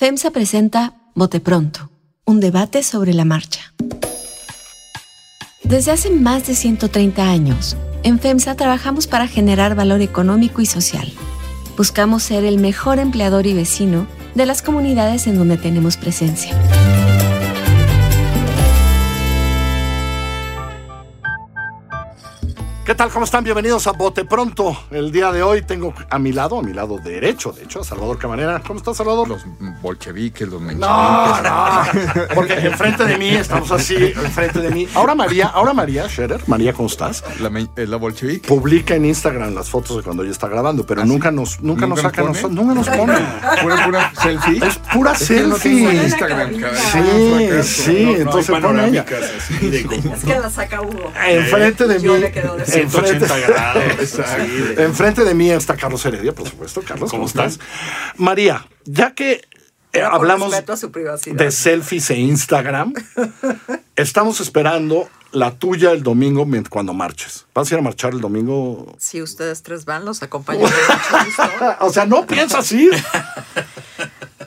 FEMSA presenta Bote Pronto, un debate sobre la marcha. Desde hace más de 130 años, en FEMSA trabajamos para generar valor económico y social. Buscamos ser el mejor empleador y vecino de las comunidades en donde tenemos presencia. ¿Qué tal? ¿Cómo están? Bienvenidos a Bote Pronto. El día de hoy tengo a mi lado, a mi lado derecho, de hecho, a Salvador Camarera. ¿Cómo estás, Salvador? Los bolcheviques, los mencheviques. No, no, porque enfrente de mí estamos así, enfrente de mí. Ahora María, ahora María Scherer, María, ¿cómo estás? La, eh, la bolchevique. Publica en Instagram las fotos de cuando ella está grabando, pero ¿Ah, sí? nunca nos, nunca, nos ¿Nunca saca, nos nunca nos pone. Pura, pura selfie. Es pura Es que no tengo selfie. Instagram, cabrón. Sí, sí, entonces pone ella. así de como Es que la saca Hugo. Enfrente de mí. Yo le quedo de enfrente, 180 grados. así de- enfrente de mí está Carlos Heredia, por supuesto. Carlos, ¿cómo, ¿Cómo estás? María, ya que eh, hablamos de selfies e Instagram, estamos esperando la tuya el domingo cuando marches. ¿Vas a ir a marchar el domingo? Si ustedes tres van, los acompaño. O sea, ¿no piensas ir?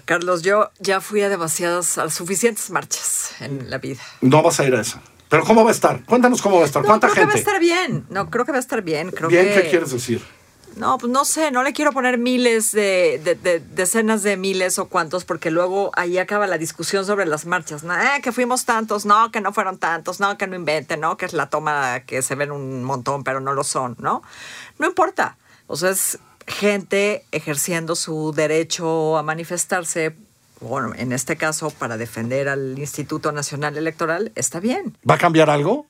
Carlos, yo ya fui a demasiadas, a suficientes marchas en la vida. No vas a ir a esa. ¿Pero cómo va a estar? Cuéntanos cómo va a estar. No, ¿Cuánta creo que va a gente? estar bien. No, creo que va a estar bien. Creo Bien, que... ¿qué quieres decir? No, pues no sé, no le quiero poner miles de, de- de- decenas de miles o cuantos, porque luego ahí acaba la discusión sobre las marchas. No, eh, que fuimos tantos, no, que no fueron tantos, no, que no inventen, no, que es la toma que se ven un montón, pero no lo son, ¿no? No importa. O sea, es gente ejerciendo su derecho a manifestarse, bueno, en este caso, para defender al Instituto Nacional Electoral, está bien. ¿Va a cambiar algo?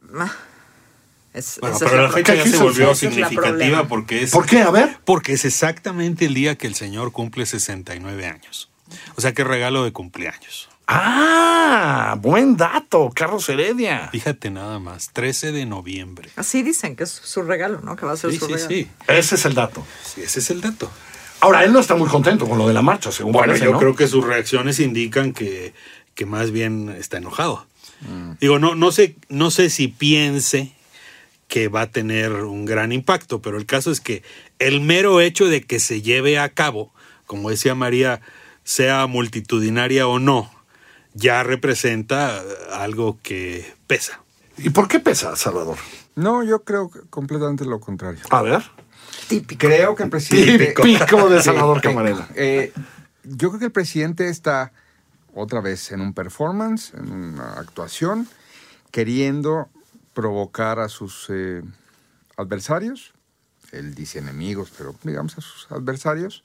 Es- Bueno, pero la fecha ya se volvió significativa porque es, ¿Por qué? A ver. Porque es exactamente el día que el señor cumple 69 años. O sea, qué regalo de cumpleaños. Ah, buen dato, Carlos Heredia. Fíjate nada más, 13 de noviembre. Así dicen que es su regalo, ¿no? Que va a ser Sí, su sí, regalo. sí, Ese es el dato. Sí, Ese es el dato. Ahora, él no está muy contento con lo de la marcha, según Bueno, parece, yo ¿no? creo que sus reacciones indican que, que más bien está enojado. Digo, no, no, sé, no sé si piense que va a tener un gran impacto, pero el caso es que el mero hecho de que se lleve a cabo, como decía María, sea multitudinaria o no, ya representa algo que pesa. ¿Y por qué pesa, Salvador? No, yo creo que completamente lo contrario. A ver. Típico. Creo que el presidente. Típico de Salvador. Camarena. Eh, yo creo que el presidente está otra vez en un performance, en una actuación, queriendo provocar a sus eh, adversarios. Él dice enemigos, pero digamos a sus adversarios,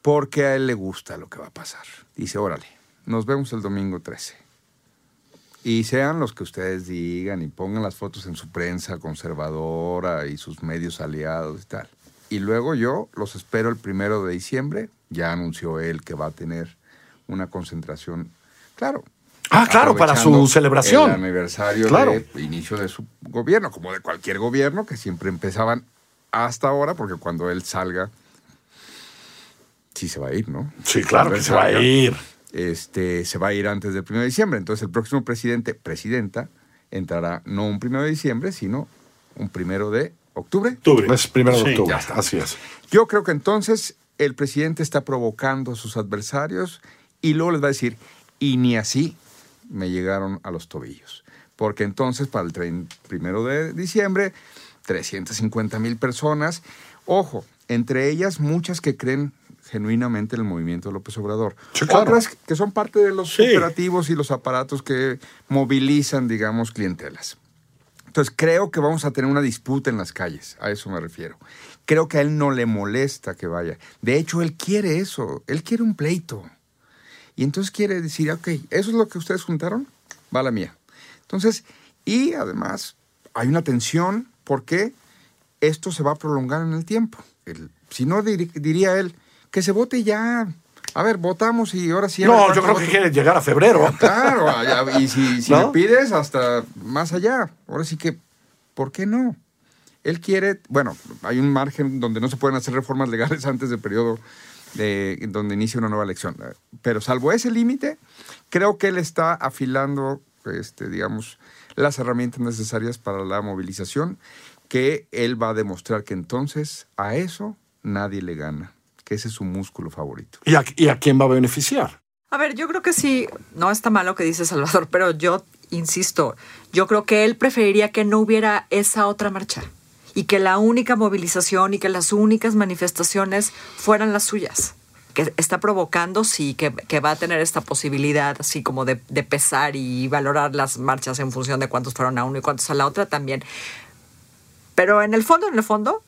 porque a él le gusta lo que va a pasar. Dice, órale, nos vemos el domingo 13. Y sean los que ustedes digan y pongan las fotos en su prensa conservadora y sus medios aliados y tal. Y luego yo los espero el primero de diciembre. Ya anunció él que va a tener una concentración. Claro. Ah, claro, para su celebración. El aniversario Claro. de inicio de su gobierno, como de cualquier gobierno, que siempre empezaban hasta ahora, porque cuando él salga, sí se va a ir, ¿no? Sí, claro que se va a ir. Este, se va a ir antes del 1 de diciembre. Entonces el próximo presidente, presidenta, entrará no un 1 de diciembre, sino un 1 de octubre. octubre. Es primero de Sí, octubre. ya está. Así es. Yo creo que entonces el presidente está provocando a sus adversarios y luego les va a decir, y ni así me llegaron a los tobillos. Porque entonces para el 1 de diciembre, 350 mil personas, ojo, entre ellas muchas que creen genuinamente en el movimiento de López Obrador. Sí, claro. Otras que son parte de los Sí. operativos y los aparatos que movilizan, digamos, clientelas. Entonces creo que vamos a tener una disputa en las calles, a eso me refiero. Creo que a él no le molesta que vaya. De hecho, él quiere eso, él quiere un pleito. Y entonces quiere decir, ok, eso es lo que ustedes juntaron, va la mía. Entonces, y además hay una tensión porque esto se va a prolongar en el tiempo. El- si no, dir- diría él, que se vote ya. A ver, votamos y ahora sí. No, yo creo que votos- quiere llegar a febrero. Claro, y si, si ¿No? le pides hasta más allá. Ahora sí que, ¿por qué no? Él quiere, bueno, hay un margen donde no se pueden hacer reformas legales antes del periodo de, donde inicia una nueva elección. Pero salvo ese límite, creo que él está afilando, este, digamos, las herramientas necesarias para la movilización, que él va a demostrar que entonces a eso nadie le gana, que ese es su músculo favorito. ¿Y a, y a quién va a beneficiar? A ver, yo creo que sí, no está mal lo que dice Salvador, pero yo insisto, yo creo que él preferiría que no hubiera esa otra marcha y que la única movilización y que las únicas manifestaciones fueran las suyas. Que está provocando, sí, que, que va a tener esta posibilidad así como de, de pesar y valorar las marchas en función de cuántos fueron a uno y cuántos a la otra también. Pero en el fondo, en el fondo,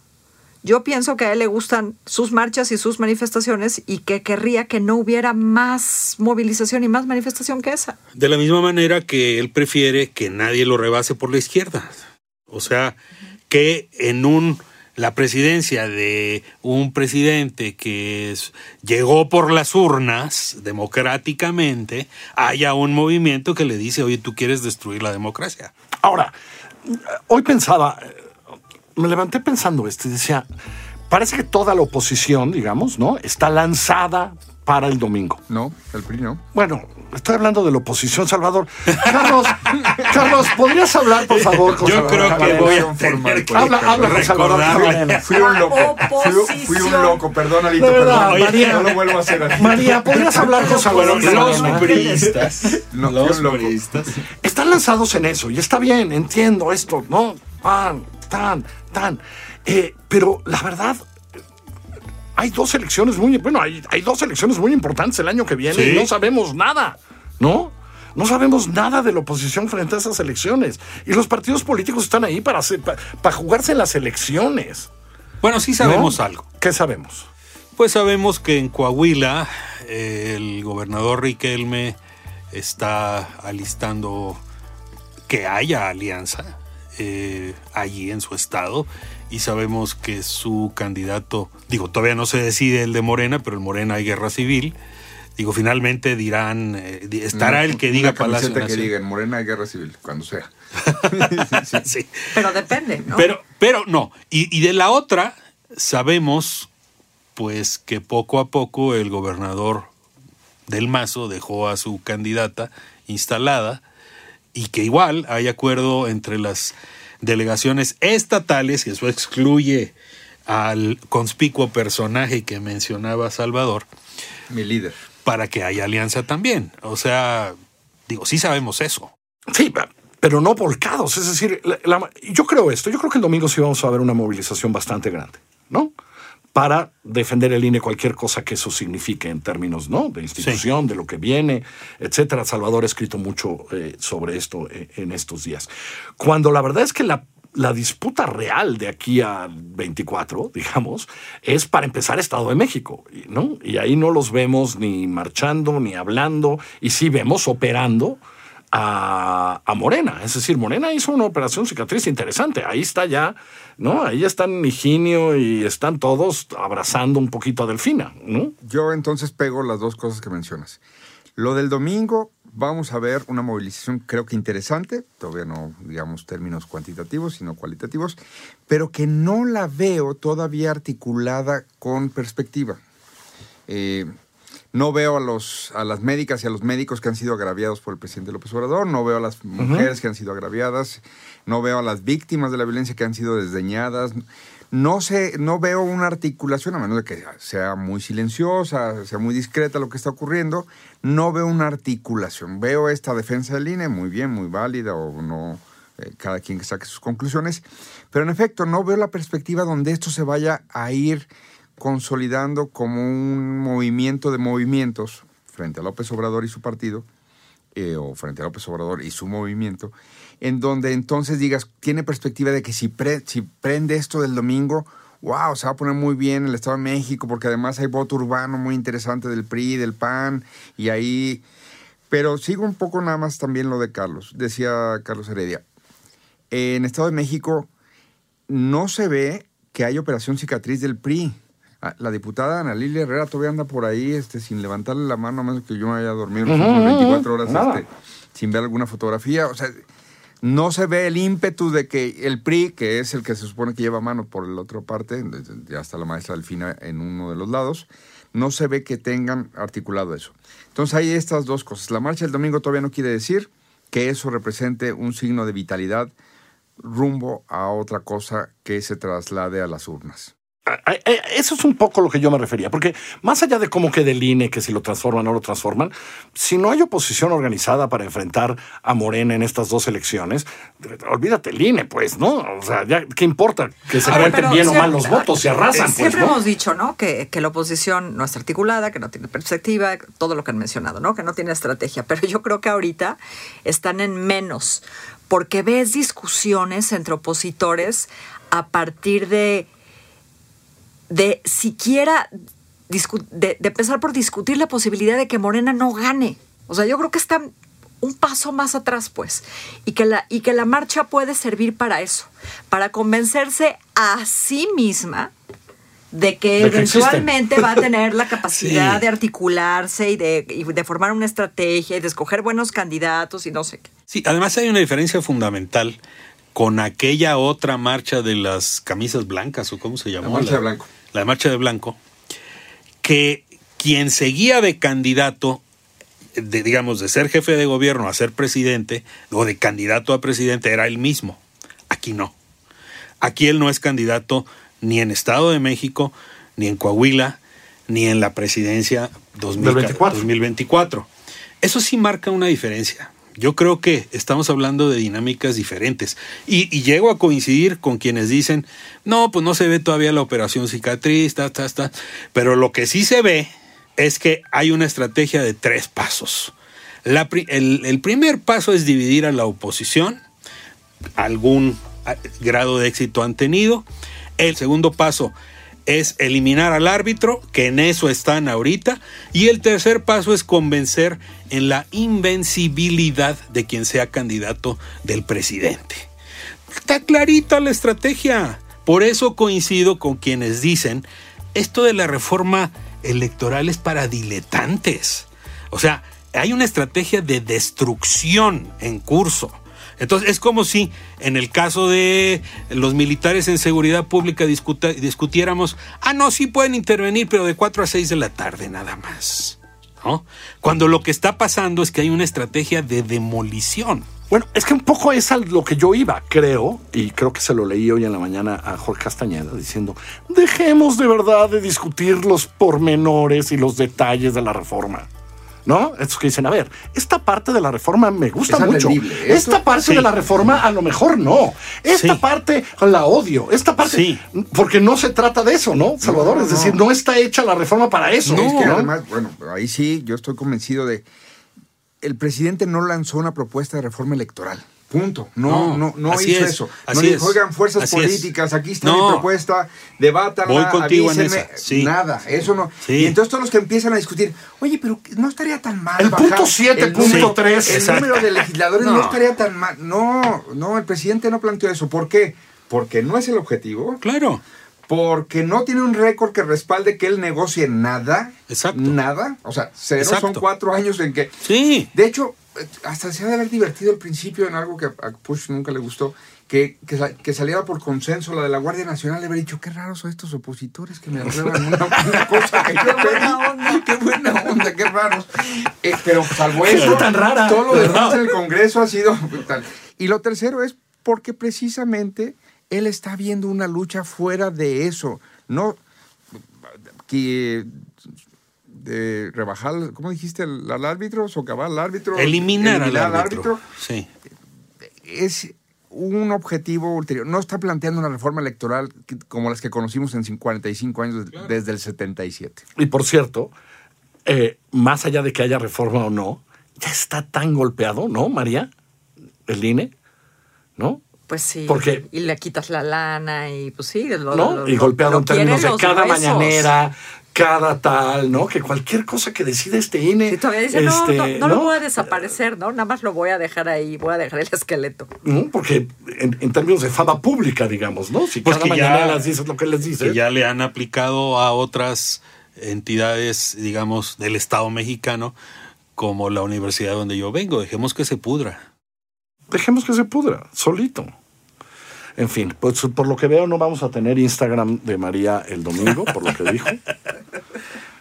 yo pienso que a él le gustan sus marchas y sus manifestaciones y que querría que no hubiera más movilización y más manifestación que esa. De la misma manera que él prefiere que nadie lo rebase por la izquierda. O sea, que en un la presidencia de un presidente que es- llegó por las urnas democráticamente, haya un movimiento que le dice, oye, tú quieres destruir la democracia. Ahora, hoy pensaba, me levanté pensando esto y decía, parece que toda la oposición, digamos, ¿no? Está lanzada para el domingo. No, el PRI no. Bueno, estoy hablando de la oposición, Salvador. Carlos, Carlos, ¿podrías hablar, por favor? con Yo Salvador creo que voy a Formal, tener que. Habla, habla con Salvador. Fui un loco. Fui, fui un loco, perdón, Alito, verdad, perdón. María. no lo vuelvo a hacer así. María, ¿podrías hablar con Salvador los priistas, No, los priistas, Están lanzados en eso y está bien, entiendo esto, ¿no? Tan, tan, tan. Eh, pero la verdad, hay dos elecciones muy, bueno, hay, hay dos elecciones muy importantes el año que viene Sí. y no sabemos nada, ¿no? No sabemos nada de la oposición frente a esas elecciones. Y los partidos políticos están ahí para, hacer- pa- para jugarse en las elecciones. Bueno, sí ¿no? sabemos algo. ¿Qué sabemos? Pues sabemos que en Coahuila eh, el gobernador Riquelme está alistando que haya alianza eh, allí en su estado y sabemos que su candidato, digo, todavía no se decide el de Morena, pero en Morena hay guerra civil. Digo, finalmente dirán, eh, estará el que diga Una Palacio que diga en Morena Guerra Civil, cuando sea. Sí. Pero depende, ¿no? Pero, pero no. Y, y de la otra, sabemos pues que poco a poco el gobernador del Mazo dejó a su candidata instalada y que igual hay acuerdo entre las delegaciones estatales, y eso excluye al conspicuo personaje que mencionaba Salvador, Mi líder. para que haya alianza también. O sea, digo, sí sabemos eso. Sí, pero no volcados. Es decir, la- la- yo creo esto. Yo creo que el domingo sí vamos a ver una movilización bastante grande, ¿no? Para defender el INE cualquier cosa que eso signifique en términos, ¿no? De institución, de lo que viene, etcétera. Salvador ha escrito mucho eh, sobre esto eh, en estos días. Cuando la verdad es que la, la disputa real de aquí al 24, digamos, es para empezar Estado de México, ¿no? Y ahí no los vemos ni marchando, ni hablando, y sí vemos operando a, a Morena. Es decir, Morena hizo una operación cicatriz interesante. Ahí está ya, ¿no? Ahí están Higinio y están todos abrazando un poquito a Delfina, ¿no? Yo entonces pego las dos cosas que mencionas. Lo del domingo, vamos a ver una movilización creo que interesante, todavía no digamos términos cuantitativos, sino cualitativos, pero que no la veo todavía articulada con perspectiva. Eh, no veo a, los, a las médicas y a los médicos que han sido agraviados por el presidente López Obrador, no veo a las mujeres que han sido agraviadas, no veo a las víctimas de la violencia que han sido desdeñadas. No sé, no veo una articulación, a menos de que sea muy silenciosa, sea muy discreta lo que está ocurriendo, no veo una articulación. Veo esta defensa del INE muy bien, muy válida, o no, eh, cada quien que saque sus conclusiones, pero en efecto no veo la perspectiva donde esto se vaya a ir consolidando como un movimiento de movimientos frente a López Obrador y su partido, eh, o frente a López Obrador y su movimiento, en donde entonces digas, tiene perspectiva de que si, pre- si prende esto del domingo, wow, se va a poner muy bien el Estado de México, porque además hay voto urbano muy interesante del PRI, del PAN, y ahí... Pero sigo un poco nada más también lo de Carlos, decía Carlos Heredia. En Estado de México no se ve que hay operación cicatriz del PRI. Ah, La diputada Ana Lilia Herrera todavía anda por ahí este, sin levantarle la mano, a menos que yo me haya dormido últimas 24 horas este, sin ver alguna fotografía. O sea, no se ve el ímpetu de que el PRI, que es el que se supone que lleva mano por la otra parte, ya está la maestra Delfina en uno de los lados, no se ve que tengan articulado eso. Entonces hay estas dos cosas. La marcha del domingo todavía no quiere decir que eso represente un signo de vitalidad rumbo a otra cosa que se traslade a las urnas. Eso es un poco lo que yo me refería, porque más allá de cómo quede el INE, que si lo transforman o no lo transforman, si no hay oposición organizada para enfrentar a Morena en estas dos elecciones, olvídate el INE, pues, ¿no? O sea, ya, ¿qué importa? Que se cuenten bien o mal los votos, se arrasan, pues, Siempre ¿no? hemos dicho, ¿no? Que, que la oposición no está articulada, que no tiene perspectiva, todo lo que han mencionado, ¿no? Que no tiene estrategia. Pero yo creo que ahorita están en menos, porque ves discusiones entre opositores a partir de, de siquiera discu- de, de empezar por discutir la posibilidad de que Morena no gane. O sea, yo creo que están un paso más atrás, pues, y que la, y que la marcha puede servir para eso, para convencerse a sí misma de que De que existen. eventualmente va a tener la capacidad Sí. de articularse y de, y de formar una estrategia y de escoger buenos candidatos y no sé qué. Sí, además hay una diferencia fundamental con aquella otra marcha de las camisas blancas, o cómo se llamó. marcha de blanco. La marcha de blanco, que quien seguía de candidato, de, digamos, de ser jefe de gobierno a ser presidente, o de candidato a presidente, era él mismo. Aquí no. Aquí él no es candidato ni en Estado de México, ni en Coahuila, ni en la presidencia 2000 Del 24. 2024. Eso sí marca una diferencia. Yo creo que estamos hablando de dinámicas diferentes. Y, llego a coincidir con quienes dicen, no, pues no se ve todavía la operación cicatriz, ta, ta, ta. Pero lo que sí se ve es que hay una estrategia de tres pasos. La el primer paso es dividir a la oposición, algún ah, grado de éxito han tenido. El segundo paso es eliminar al árbitro, que en eso están ahorita. Y el tercer paso es convencer en la invencibilidad de quien sea candidato del presidente. Está clarita la estrategia. Por eso coincido con quienes dicen, esto de la reforma electoral es para diletantes. O sea, hay una estrategia de destrucción en curso. Entonces es como si en el caso de los militares en seguridad pública discuta- discutiéramos, ah, no, sí pueden intervenir, pero de 4 a 6 de la tarde nada más. ¿no? Cuando lo que está pasando es que hay una estrategia de demolición. Bueno, es que un poco es a lo que yo iba, creo, y creo que se lo leí hoy en la mañana a Jorge Castañeda diciendo, dejemos de verdad de discutir los pormenores y los detalles de la reforma. ¿No? Estos que dicen, a ver, esta parte de la reforma me gusta Es mucho. atendible. Esta Esto- parte sí. de la reforma a lo mejor no. Esta Sí. parte la odio. Esta parte, Sí. porque no se trata de eso, ¿no, Salvador? No, es no. decir, no está hecha la reforma para eso. es que ¿no? además, bueno, ahí sí, yo estoy convencido de. El presidente no lanzó una propuesta de reforma electoral. Punto. No, No, no, no, así hizo es, eso. así no dijo, oigan, fuerzas así políticas, aquí está No. mi propuesta, debátanla, Voy contigo en avísenme. esa, sí. Nada, eso no. Sí. Y entonces todos los que empiezan a discutir, oye, pero no estaría tan mal. El bajar punto siete, el punto número- tres. El Exacto. número de legisladores no. No. estaría tan mal. No, no, el presidente no planteó eso. ¿Por qué? Porque no es el objetivo. Claro. Porque no tiene un récord que respalde que él negocie nada. Exacto. Nada. O sea, cero son cuatro años en que. Sí. De hecho, hasta se ha de haber divertido al principio en algo que a Push nunca le gustó. Que, que, sa- que saliera por consenso la de la Guardia Nacional, le haber dicho, qué raros son estos opositores que me aprueban una, una cosa que yo Qué buena pedí". onda. Qué buena onda, qué raros. Eh, pero salvo eso, tan rara. todo lo demás en el Congreso ha sido tal. Y lo tercero es porque precisamente él está viendo una lucha fuera de eso. No que de rebajar, ¿cómo dijiste? Al, al árbitro, socavar al árbitro. Eliminar, al árbitro. Sí. Es un objetivo ulterior. No está planteando una reforma electoral como las que conocimos en 45 años desde- desde el 77. Y por cierto, eh, más allá de que haya reforma o no, ya está tan golpeado, ¿no, María? El INE, ¿no? Pues sí. Porque- y le quitas la lana y pues sí. Lo, ¿No? lo- y golpeado lo en términos de cada gruesos. mañanera, cada tal, ¿no? Que cualquier cosa que decide este INE. Y todavía dice, no, este, no, no lo voy a desaparecer, ¿no? Nada más lo voy a dejar ahí, voy a dejar el esqueleto. ¿no? Porque en, en términos de fama pública, digamos, ¿no? Si Pues cada que ya- mañana les dices lo que les dices. que ya le han aplicado a otras entidades, digamos, del Estado mexicano, como la universidad donde yo vengo. Dejemos que se pudra. Dejemos que se pudra, solito. En fin, pues por lo que veo no vamos a tener Instagram de María el domingo, por lo que dijo.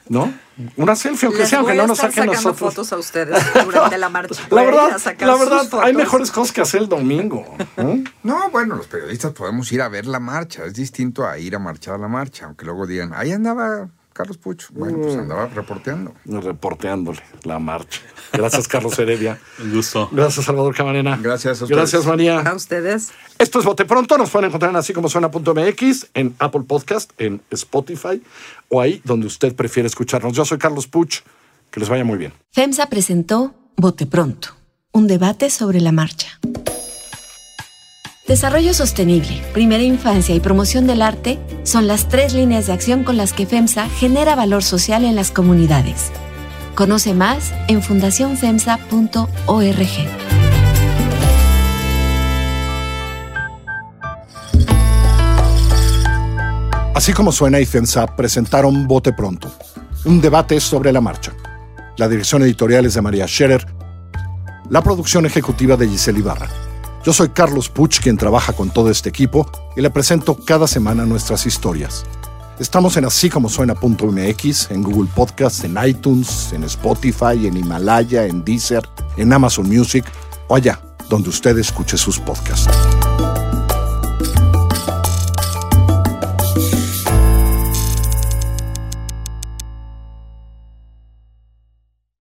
¿no? Una selfie, aunque Les sea, aunque no nos saquen sacando nosotros. fotos a ustedes durante la marcha. La verdad, la verdad, hay mejores cosas que hacer el domingo. ¿eh? No, bueno, los periodistas podemos ir a ver la marcha. Es distinto a ir a marchar a la marcha, aunque luego digan, ahí andaba Carlos Puch. Bueno, pues andaba reporteando. Reporteándole la marcha. Gracias, Carlos Heredia. Un gusto. Gracias, Salvador Camarena. Gracias a ustedes. Gracias, María. A ustedes. Esto es Bote Pronto. Nos pueden encontrar en así como suena.mx, en Apple Podcast, en Spotify o ahí donde usted prefiere escucharnos. Yo soy Carlos Puch. Que les vaya muy bien. FEMSA presentó Bote Pronto, un debate sobre la marcha. Desarrollo sostenible, primera infancia y promoción del arte son las tres líneas de acción con las que FEMSA genera valor social en las comunidades. Conoce más en fundacionfemsa.org. Así como suena y FEMSA presentaron Bote Pronto, un debate sobre la marcha. La dirección editorial es de María Scherer, la producción ejecutiva de Giselle Ibarra. Yo soy Carlos Puch, quien trabaja con todo este equipo, y le presento cada semana nuestras historias. Estamos en así como suena.mx, en Google Podcast, en iTunes, en Spotify, en Himalaya, en Deezer, en Amazon Music o allá donde usted escuche sus podcasts.